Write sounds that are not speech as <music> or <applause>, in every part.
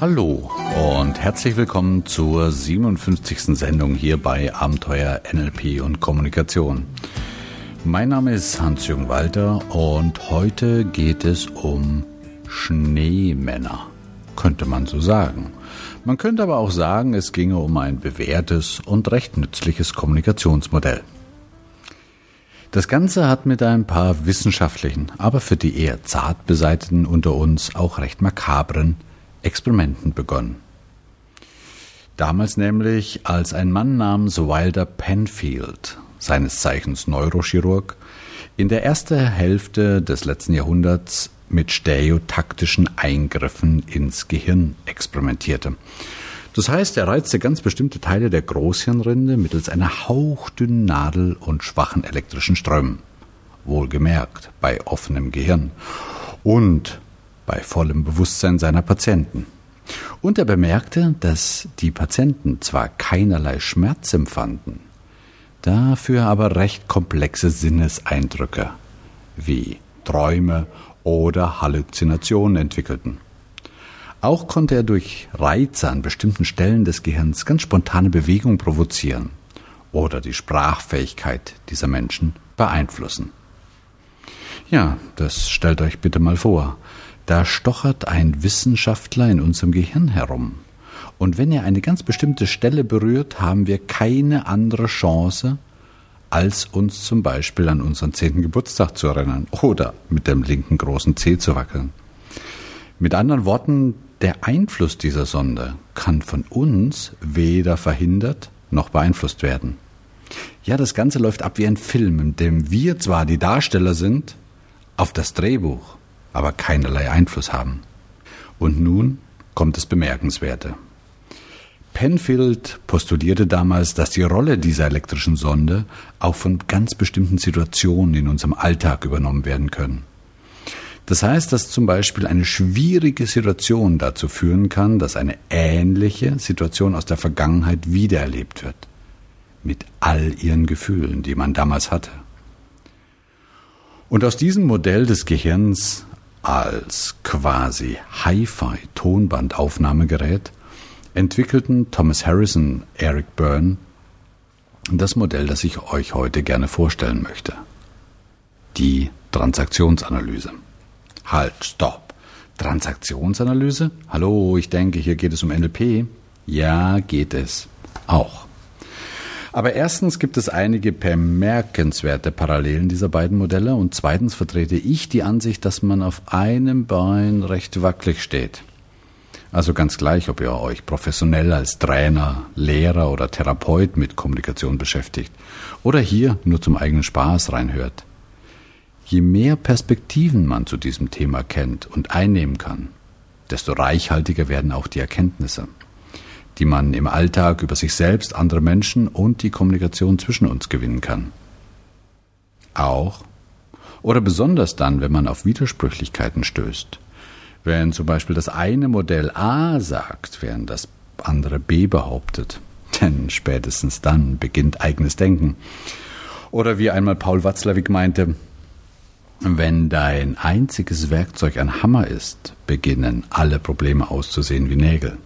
Hallo und herzlich willkommen zur 57. Sendung hier bei Abenteuer NLP und Kommunikation. Mein Name ist Hans-Jürgen Walter und heute geht es um Schneemänner, könnte man so sagen. Man könnte aber auch sagen, es ginge um ein bewährtes und recht nützliches Kommunikationsmodell. Das Ganze hat mit ein paar wissenschaftlichen, aber für die eher zart beseiteten unter uns auch recht makabren Experimenten begonnen. Damals nämlich, als ein Mann namens Wilder Penfield, seines Zeichens Neurochirurg, in der ersten Hälfte des letzten Jahrhunderts mit stereotaktischen Eingriffen ins Gehirn experimentierte. Das heißt, er reizte ganz bestimmte Teile der Großhirnrinde mittels einer hauchdünnen Nadel und schwachen elektrischen Strömen. Wohlgemerkt bei offenem Gehirn. Und bei vollem Bewusstsein seiner Patienten. Und er bemerkte, dass die Patienten zwar keinerlei Schmerz empfanden, dafür aber recht komplexe Sinneseindrücke wie Träume oder Halluzinationen entwickelten. Auch konnte er durch Reize an bestimmten Stellen des Gehirns ganz spontane Bewegung provozieren oder die Sprachfähigkeit dieser Menschen beeinflussen. Ja, das stellt euch bitte mal vor. Da stochert ein Wissenschaftler in unserem Gehirn herum. Und wenn er eine ganz bestimmte Stelle berührt, haben wir keine andere Chance, als uns zum Beispiel an unseren zehnten Geburtstag zu erinnern oder mit dem linken großen Zeh zu wackeln. Mit anderen Worten, der Einfluss dieser Sonde kann von uns weder verhindert noch beeinflusst werden. Ja, das Ganze läuft ab wie ein Film, in dem wir zwar die Darsteller sind, auf das Drehbuch aber keinerlei Einfluss haben. Und nun kommt das Bemerkenswerte. Penfield postulierte damals, dass die Rolle dieser elektrischen Sonde auch von ganz bestimmten Situationen in unserem Alltag übernommen werden können. Das heißt, dass zum Beispiel eine schwierige Situation dazu führen kann, dass eine ähnliche Situation aus der Vergangenheit wiedererlebt wird. Mit all ihren Gefühlen, die man damals hatte. Und aus diesem Modell des Gehirns als quasi Hi-Fi-Tonbandaufnahmegerät entwickelten Thomas Harrison, Eric Byrne das Modell, das ich euch heute gerne vorstellen möchte. Die Transaktionsanalyse. Halt, stopp. Transaktionsanalyse? Hallo, ich denke, hier geht es um NLP. Ja, geht es. Auch. Aber erstens gibt es einige bemerkenswerte Parallelen dieser beiden Modelle und zweitens vertrete ich die Ansicht, dass man auf einem Bein recht wackelig steht. Also ganz gleich, ob ihr euch professionell als Trainer, Lehrer oder Therapeut mit Kommunikation beschäftigt oder hier nur zum eigenen Spaß reinhört. Je mehr Perspektiven man zu diesem Thema kennt und einnehmen kann, desto reichhaltiger werden auch die Erkenntnisse, die man im Alltag über sich selbst, andere Menschen und die Kommunikation zwischen uns gewinnen kann. Auch oder besonders dann, wenn man auf Widersprüchlichkeiten stößt. Wenn zum Beispiel das eine Modell A sagt, während das andere B behauptet. <laughs> Denn spätestens dann beginnt eigenes Denken. Oder wie einmal Paul Watzlawick meinte, wenn dein einziges Werkzeug ein Hammer ist, beginnen alle Probleme auszusehen wie Nägel.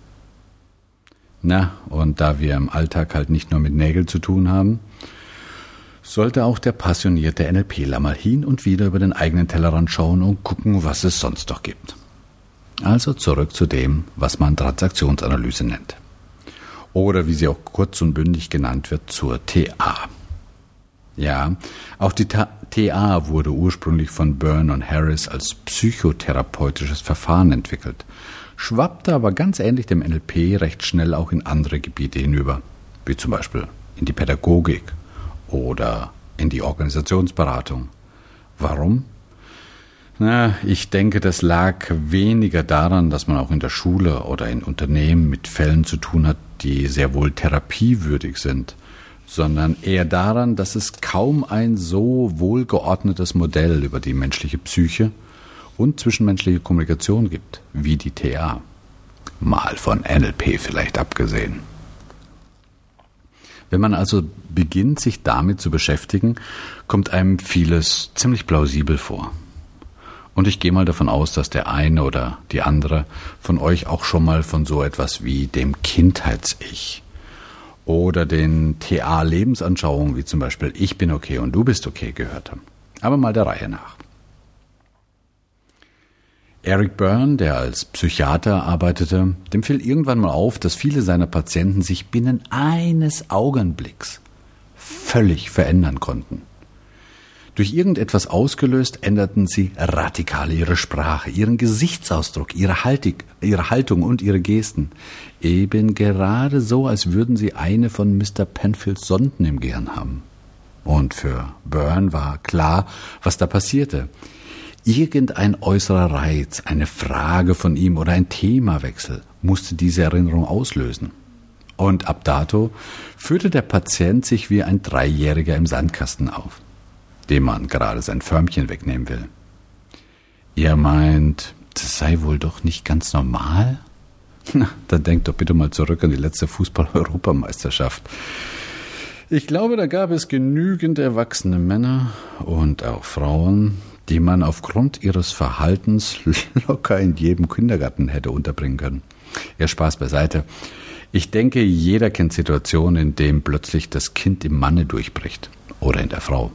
Na, und da wir im Alltag halt nicht nur mit Nägeln zu tun haben, sollte auch der passionierte NLPler mal hin und wieder über den eigenen Tellerrand schauen und gucken, was es sonst noch gibt. Also zurück zu dem, was man Transaktionsanalyse nennt. Oder wie sie auch kurz und bündig genannt wird, zur TA. Ja, auch die TA wurde ursprünglich von Byrne und Harris als psychotherapeutisches Verfahren entwickelt, schwappte aber ganz ähnlich dem NLP recht schnell auch in andere Gebiete hinüber, wie zum Beispiel in die Pädagogik oder in die Organisationsberatung. Warum? Na, ich denke, das lag weniger daran, dass man auch in der Schule oder in Unternehmen mit Fällen zu tun hat, die sehr wohl therapiewürdig sind, sondern eher daran, dass es kaum ein so wohlgeordnetes Modell über die menschliche Psyche und zwischenmenschliche Kommunikation gibt, wie die TA. Mal von NLP vielleicht abgesehen. Wenn man also beginnt, sich damit zu beschäftigen, kommt einem vieles ziemlich plausibel vor. Und ich gehe mal davon aus, dass der eine oder die andere von euch auch schon mal von so etwas wie dem Kindheits-Ich oder den TA-Lebensanschauungen wie zum Beispiel Ich bin okay und du bist okay gehört haben. Aber mal der Reihe nach. Eric Byrne, der als Psychiater arbeitete, dem fiel irgendwann mal auf, dass viele seiner Patienten sich binnen eines Augenblicks völlig verändern konnten. Durch irgendetwas ausgelöst änderten sie radikal ihre Sprache, ihren Gesichtsausdruck, ihre, Haltig, ihre Haltung und ihre Gesten. Eben gerade so, als würden sie eine von Mr. Penfields Sonden im Gehirn haben. Und für Byrne war klar, was da passierte. Irgendein äußerer Reiz, eine Frage von ihm oder ein Themawechsel musste diese Erinnerung auslösen. Und ab dato führte der Patient sich wie ein Dreijähriger im Sandkasten auf, dem man gerade sein Förmchen wegnehmen will. Ihr meint, das sei wohl doch nicht ganz normal? <laughs> Na, dann denkt doch bitte mal zurück an die letzte Fußball-Europameisterschaft. Ich glaube, da gab es genügend erwachsene Männer und auch Frauen, die man aufgrund ihres Verhaltens <laughs> locker in jedem Kindergarten hätte unterbringen können. Ja, Spaß beiseite. Ich denke, jeder kennt Situationen, in denen plötzlich das Kind im Manne durchbricht oder in der Frau.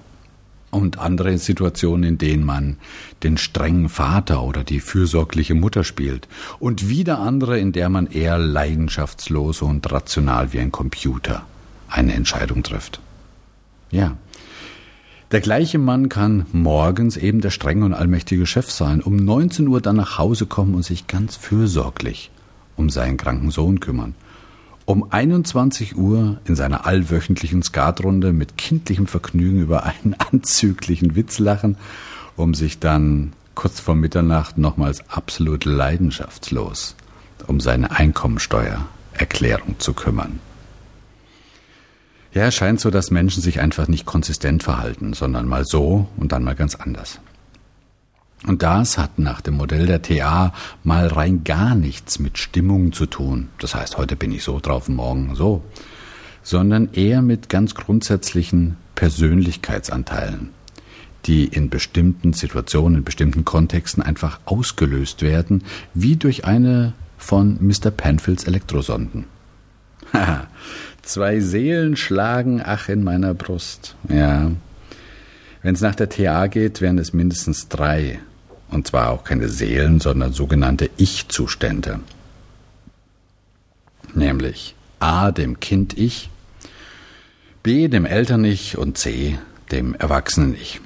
Und andere Situationen, in denen man den strengen Vater oder die fürsorgliche Mutter spielt. Und wieder andere, in der man eher leidenschaftslos und rational wie ein Computer eine Entscheidung trifft. Ja, der gleiche Mann kann morgens eben der strenge und allmächtige Chef sein, um 19 Uhr dann nach Hause kommen und sich ganz fürsorglich um seinen kranken Sohn kümmern. Um 21 Uhr in seiner allwöchentlichen Skatrunde mit kindlichem Vergnügen über einen <laughs> anzüglichen Witz lachen, um sich dann kurz vor Mitternacht nochmals absolut leidenschaftslos um seine Einkommensteuererklärung zu kümmern. Ja, es scheint so, dass Menschen sich einfach nicht konsistent verhalten, sondern mal so und dann mal ganz anders. Und das hat nach dem Modell der TA mal rein gar nichts mit Stimmung zu tun. Das heißt, heute bin ich so drauf morgen so. Sondern eher mit ganz grundsätzlichen Persönlichkeitsanteilen, die in bestimmten Situationen, in bestimmten Kontexten einfach ausgelöst werden, wie durch eine von Mr. Penfields Elektrosonden. <laughs> Haha. Zwei Seelen schlagen ach in meiner Brust. Ja. Wenn es nach der TA geht, wären es mindestens drei. Und zwar auch keine Seelen, sondern sogenannte Ich-Zustände. Nämlich A dem Kind-Ich, B dem Eltern-Ich und C dem Erwachsenen-Ich.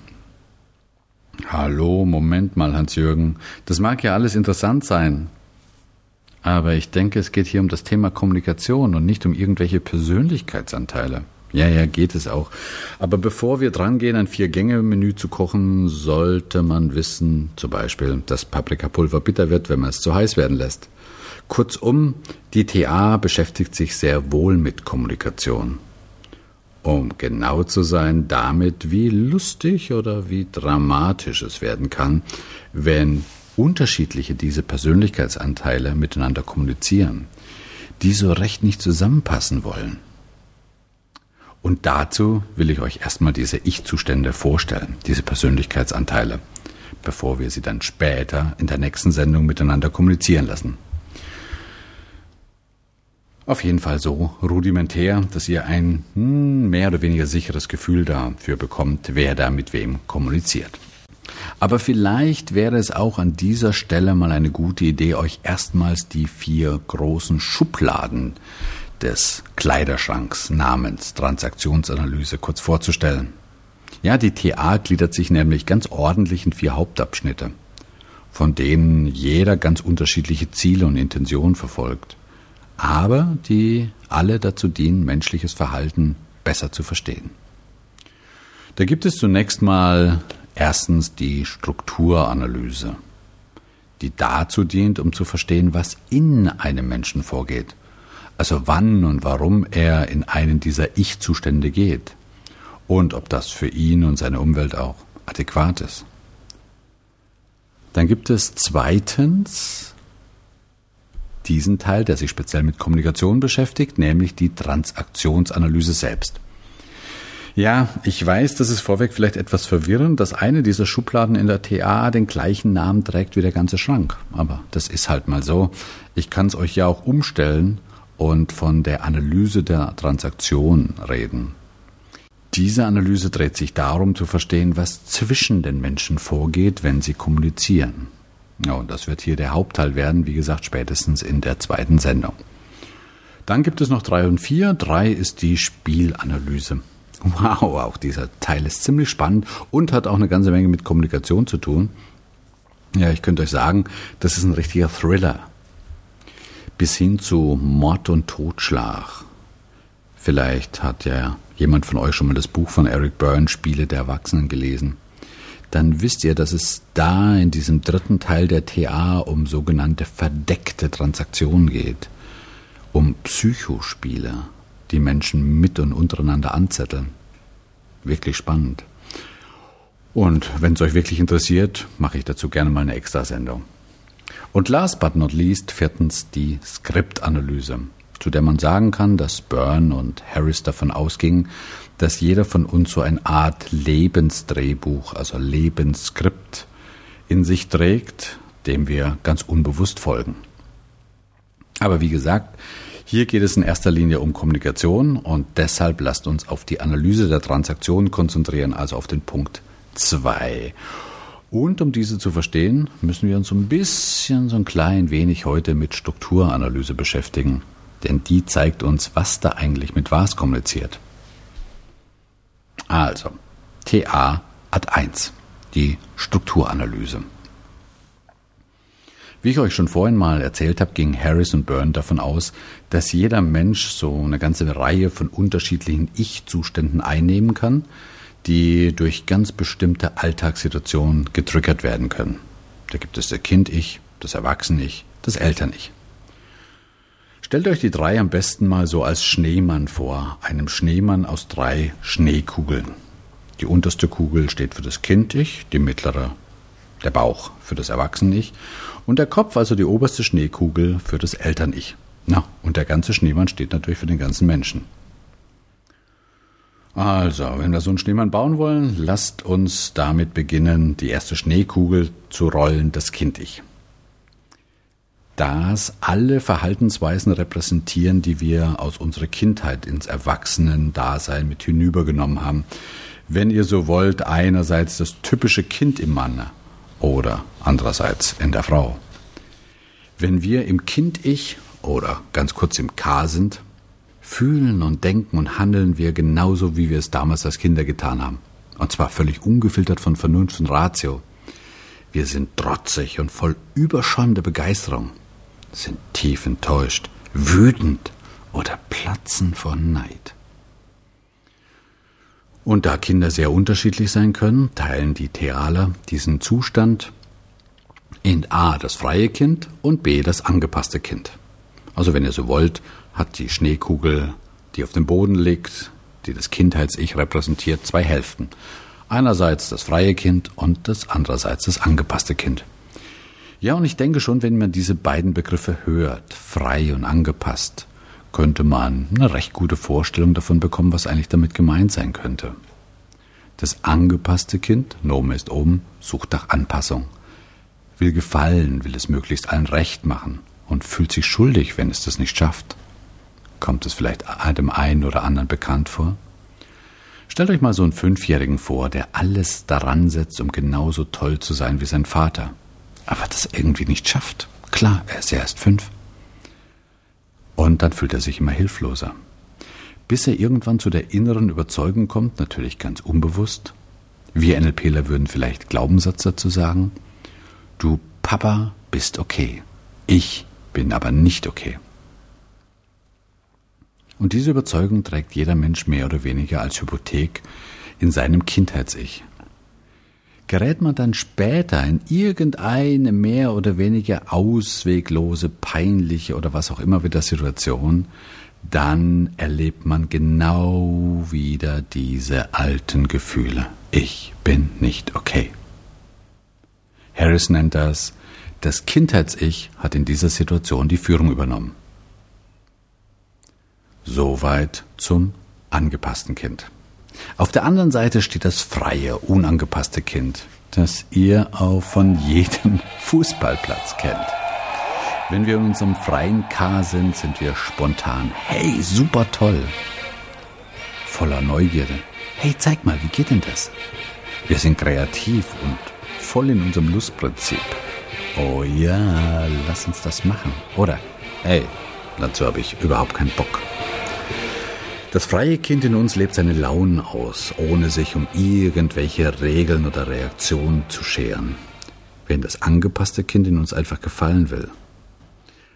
Hallo, Moment mal, Hans-Jürgen. Das mag ja alles interessant sein, aber ich denke, es geht hier um das Thema Kommunikation und nicht um irgendwelche Persönlichkeitsanteile. Ja, ja, geht es auch. Aber bevor wir drangehen, ein Vier-Gänge-Menü zu kochen, sollte man wissen, zum Beispiel, dass Paprikapulver bitter wird, wenn man es zu heiß werden lässt. Kurzum, die TA beschäftigt sich sehr wohl mit Kommunikation. Um genau zu sein, damit, wie lustig oder wie dramatisch es werden kann, wenn unterschiedliche diese Persönlichkeitsanteile miteinander kommunizieren, die so recht nicht zusammenpassen wollen. Und dazu will ich euch erstmal diese Ich-Zustände vorstellen, diese Persönlichkeitsanteile, bevor wir sie dann später in der nächsten Sendung miteinander kommunizieren lassen. Auf jeden Fall so rudimentär, dass ihr ein hm, mehr oder weniger sicheres Gefühl dafür bekommt, wer da mit wem kommuniziert. Aber vielleicht wäre es auch an dieser Stelle mal eine gute Idee, euch erstmals die vier großen Schubladen des Kleiderschranks namens Transaktionsanalyse kurz vorzustellen. Ja, die TA gliedert sich nämlich ganz ordentlich in vier Hauptabschnitte, von denen jeder ganz unterschiedliche Ziele und Intentionen verfolgt, aber die alle dazu dienen, menschliches Verhalten besser zu verstehen. Da gibt es zunächst mal Erstens die Strukturanalyse, die dazu dient, um zu verstehen, was in einem Menschen vorgeht. Also wann und warum er in einen dieser Ich-Zustände geht und ob das für ihn und seine Umwelt auch adäquat ist. Dann gibt es zweitens diesen Teil, der sich speziell mit Kommunikation beschäftigt, nämlich die Transaktionsanalyse selbst. Ja, ich weiß, das ist vorweg vielleicht etwas verwirrend, dass eine dieser Schubladen in der TA den gleichen Namen trägt wie der ganze Schrank. Aber das ist halt mal so. Ich kann es euch ja auch umstellen und von der Analyse der Transaktion reden. Diese Analyse dreht sich darum zu verstehen, was zwischen den Menschen vorgeht, wenn sie kommunizieren. Ja, und das wird hier der Hauptteil werden, wie gesagt, spätestens in der zweiten Sendung. Dann gibt es noch drei und vier. Drei ist die Spielanalyse. Wow, auch dieser Teil ist ziemlich spannend und hat auch eine ganze Menge mit Kommunikation zu tun. Ja, ich könnte euch sagen, das ist ein richtiger Thriller. Bis hin zu Mord und Totschlag. Vielleicht hat ja jemand von euch schon mal das Buch von Eric Byrne, Spiele der Erwachsenen, gelesen. Dann wisst ihr, dass es da in diesem dritten Teil der TA um sogenannte verdeckte Transaktionen geht. Um Psychospiele, die Menschen mit und untereinander anzetteln. Wirklich spannend. Und wenn es euch wirklich interessiert, mache ich dazu gerne mal eine Extrasendung. Und last but not least, viertens die Skriptanalyse, zu der man sagen kann, dass Byrne und Harris davon ausgingen, dass jeder von uns so eine Art Lebensdrehbuch, also Lebensskript in sich trägt, dem wir ganz unbewusst folgen. Aber wie gesagt, hier geht es in erster Linie um Kommunikation und deshalb lasst uns auf die Analyse der Transaktion konzentrieren, also auf den Punkt 2. Und um diese zu verstehen, müssen wir uns ein bisschen, so ein klein wenig heute mit Strukturanalyse beschäftigen. Denn die zeigt uns, was da eigentlich mit was kommuniziert. Also, TA Ad 1, die Strukturanalyse. Wie ich euch schon vorhin mal erzählt habe, ging Harris und Byrne davon aus, dass jeder Mensch so eine ganze Reihe von unterschiedlichen Ich-Zuständen einnehmen kann, die durch ganz bestimmte Alltagssituationen getriggert werden können. Da gibt es das Kind-Ich, das Erwachsene-Ich, das Eltern-Ich. Stellt euch die drei am besten mal so als Schneemann vor, einem Schneemann aus drei Schneekugeln. Die unterste Kugel steht für das Kind-Ich, die mittlere der Bauch für das Erwachsene-Ich und der Kopf, also die oberste Schneekugel, für das Eltern-Ich. Na, und der ganze Schneemann steht natürlich für den ganzen Menschen. Also, wenn wir so einen Schneemann bauen wollen, lasst uns damit beginnen, die erste Schneekugel zu rollen, das Kind-Ich. Das alle Verhaltensweisen repräsentieren, die wir aus unserer Kindheit ins Erwachsenen-Dasein mit hinübergenommen haben. Wenn ihr so wollt, einerseits das typische Kind im Manne, oder andererseits in der Frau. Wenn wir im Kind-Ich oder ganz kurz im K sind, fühlen und denken und handeln wir genauso, wie wir es damals als Kinder getan haben. Und zwar völlig ungefiltert von Vernunft und Ratio. Wir sind trotzig und voll überschäumender Begeisterung, sind tief enttäuscht, wütend oder platzen vor Neid. Und da Kinder sehr unterschiedlich sein können, teilen die Thealer diesen Zustand in A das freie Kind und B das angepasste Kind. Also wenn ihr so wollt, hat die Schneekugel, die auf dem Boden liegt, die das Kindheits-Ich repräsentiert, zwei Hälften. Einerseits das freie Kind und das andererseits das angepasste Kind. Ja, und ich denke schon, wenn man diese beiden Begriffe hört, frei und angepasst, könnte man eine recht gute Vorstellung davon bekommen, was eigentlich damit gemeint sein könnte. Das angepasste Kind, Nome ist oben, sucht nach Anpassung, will gefallen, will es möglichst allen recht machen und fühlt sich schuldig, wenn es das nicht schafft. Kommt es vielleicht dem einen oder anderen bekannt vor? Stellt euch mal so einen Fünfjährigen vor, der alles daran setzt, um genauso toll zu sein wie sein Vater, aber das irgendwie nicht schafft. Klar, er ist ja erst fünf. Und dann fühlt er sich immer hilfloser. Bis er irgendwann zu der inneren Überzeugung kommt, natürlich ganz unbewusst. Wir NLPler würden vielleicht Glaubenssatz dazu sagen. Du Papa bist okay. Ich bin aber nicht okay. Und diese Überzeugung trägt jeder Mensch mehr oder weniger als Hypothek in seinem Kindheits-Ich. Gerät man dann später in irgendeine mehr oder weniger ausweglose, peinliche oder was auch immer wieder Situation, dann erlebt man genau wieder diese alten Gefühle. Ich bin nicht okay. Harris nennt das, das Kindheits-Ich hat in dieser Situation die Führung übernommen. Soweit zum angepassten Kind. Auf der anderen Seite steht das freie, unangepasste Kind, das ihr auch von jedem <laughs> Fußballplatz kennt. Wenn wir in unserem freien K sind, sind wir spontan. Hey, super toll. Voller Neugierde. Hey, zeig mal, wie geht denn das? Wir sind kreativ und voll in unserem Lustprinzip. Oh ja, lass uns das machen. Oder, hey, dazu habe ich überhaupt keinen Bock. Das freie Kind in uns lebt seine Launen aus, ohne sich um irgendwelche Regeln oder Reaktionen zu scheren. Wenn das angepasste Kind in uns einfach gefallen will.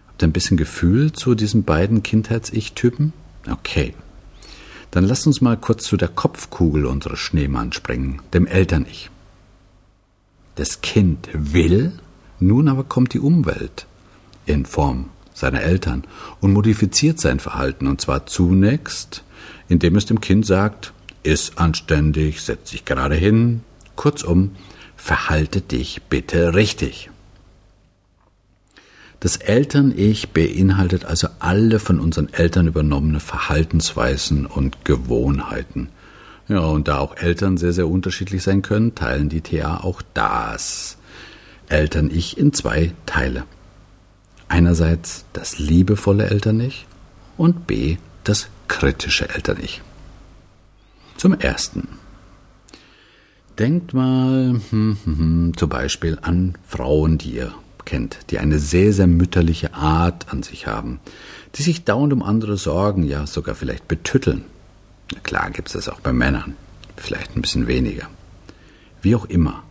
Habt ihr ein bisschen Gefühl zu diesen beiden Kindheits-Ich-Typen? Okay. Dann lasst uns mal kurz zu der Kopfkugel unseres Schneemanns springen, dem Eltern-Ich. Das Kind will, nun aber kommt die Umwelt in Form seiner Eltern und modifiziert sein Verhalten, und zwar zunächst indem es dem Kind sagt, iss anständig, setz dich gerade hin, kurzum, verhalte dich bitte richtig. Das Eltern-Ich beinhaltet also alle von unseren Eltern übernommene Verhaltensweisen und Gewohnheiten. Ja, und da auch Eltern sehr, sehr unterschiedlich sein können, teilen die TA auch das Eltern-Ich in zwei Teile. Einerseits das liebevolle Eltern-Ich und B das kritische Eltern-Ich. Zum Ersten. Denkt mal hm, hm, hm, zum Beispiel an Frauen, die ihr kennt, die eine sehr, sehr mütterliche Art an sich haben, die sich dauernd um andere sorgen, ja sogar vielleicht betütteln. Na klar gibt es das auch bei Männern, vielleicht ein bisschen weniger. Wie auch immer,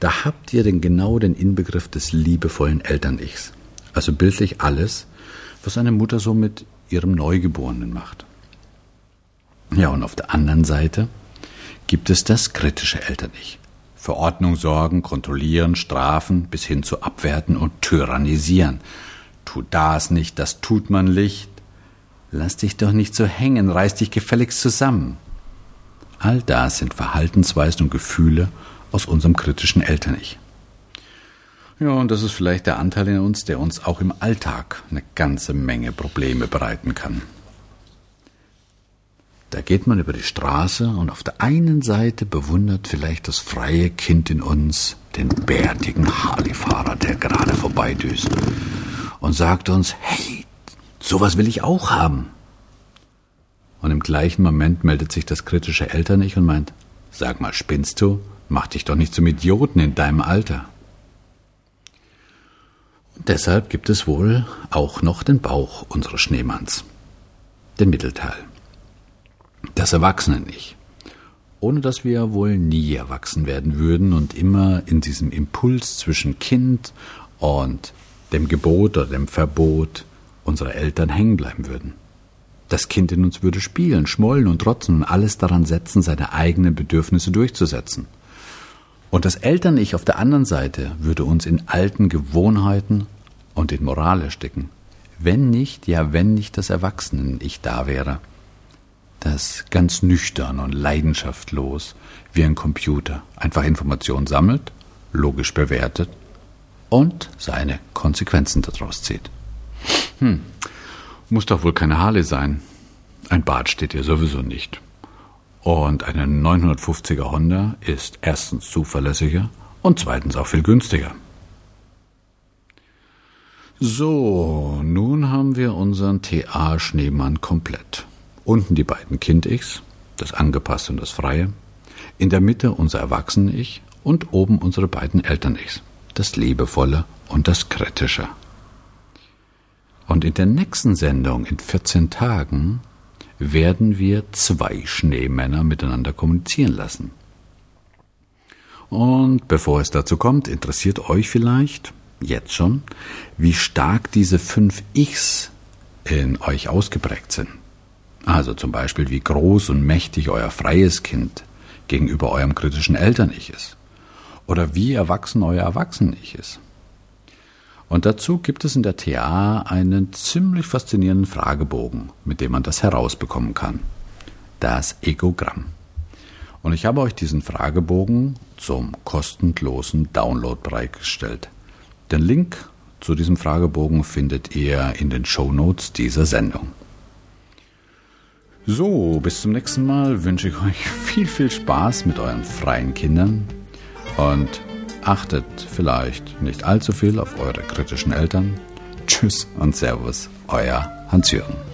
da habt ihr denn genau den Inbegriff des liebevollen Eltern-Ichs. Also bildlich alles, was eine Mutter so mit ihrem Neugeborenen macht. Ja, und auf der anderen Seite gibt es das kritische Eltern-Ich. Für Ordnung sorgen, kontrollieren, strafen, bis hin zu abwerten und tyrannisieren. Tu das nicht, das tut man nicht. Lass dich doch nicht so hängen, reiß dich gefälligst zusammen. All das sind Verhaltensweisen und Gefühle aus unserem kritischen Eltern-Ich. Ja, und das ist vielleicht der Anteil in uns, der uns auch im Alltag eine ganze Menge Probleme bereiten kann. Da geht man über die Straße und auf der einen Seite bewundert vielleicht das freie Kind in uns den bärtigen Harley-Fahrer, der gerade vorbeidüst und sagt uns, hey, sowas will ich auch haben. Und im gleichen Moment meldet sich das kritische Eltern-Ich und meint, sag mal, spinnst du? Mach dich doch nicht zum Idioten in deinem Alter. Deshalb gibt es wohl auch noch den Bauch unseres Schneemanns, den Mittelteil das Erwachsenen-Ich. Ohne dass wir wohl nie erwachsen werden würden und immer in diesem Impuls zwischen Kind und dem Gebot oder dem Verbot unserer Eltern hängen bleiben würden. Das Kind in uns würde spielen, schmollen und trotzen und alles daran setzen, seine eigenen Bedürfnisse durchzusetzen. Und das Eltern-Ich auf der anderen Seite würde uns in alten Gewohnheiten und in Moral ersticken. Wenn nicht, ja, wenn nicht das Erwachsenen-Ich da wäre das ganz nüchtern und leidenschaftlos wie ein Computer einfach Informationen sammelt, logisch bewertet und seine Konsequenzen daraus zieht. Hm, muss doch wohl keine Harley sein. Ein Bad steht ihr sowieso nicht. Und eine 950er Honda ist erstens zuverlässiger und zweitens auch viel günstiger. So, nun haben wir unseren TA-Schneemann komplett. Unten die beiden Kind-Ichs, das angepasste und das freie. In der Mitte unser Erwachsenen-Ich und oben unsere beiden Eltern-Ichs, das liebevolle und das kritische. Und in der nächsten Sendung in 14 Tagen werden wir zwei Schneemänner miteinander kommunizieren lassen. Und bevor es dazu kommt, interessiert euch vielleicht jetzt schon, wie stark diese fünf Ichs in euch ausgeprägt sind. Also zum Beispiel, wie groß und mächtig euer freies Kind gegenüber eurem kritischen Eltern-Ich ist. Oder wie erwachsen euer Erwachsenen-Ich ist. Und dazu gibt es in der TA einen ziemlich faszinierenden Fragebogen, mit dem man das herausbekommen kann. Das Egogramm. Und ich habe euch diesen Fragebogen zum kostenlosen Download bereitgestellt. Den Link zu diesem Fragebogen findet ihr in den Show Notes dieser Sendung. So, bis zum nächsten Mal wünsche ich euch viel, viel Spaß mit euren freien Kindern und achtet vielleicht nicht allzu viel auf eure kritischen Eltern. Tschüss und Servus, euer Hans-Jürgen.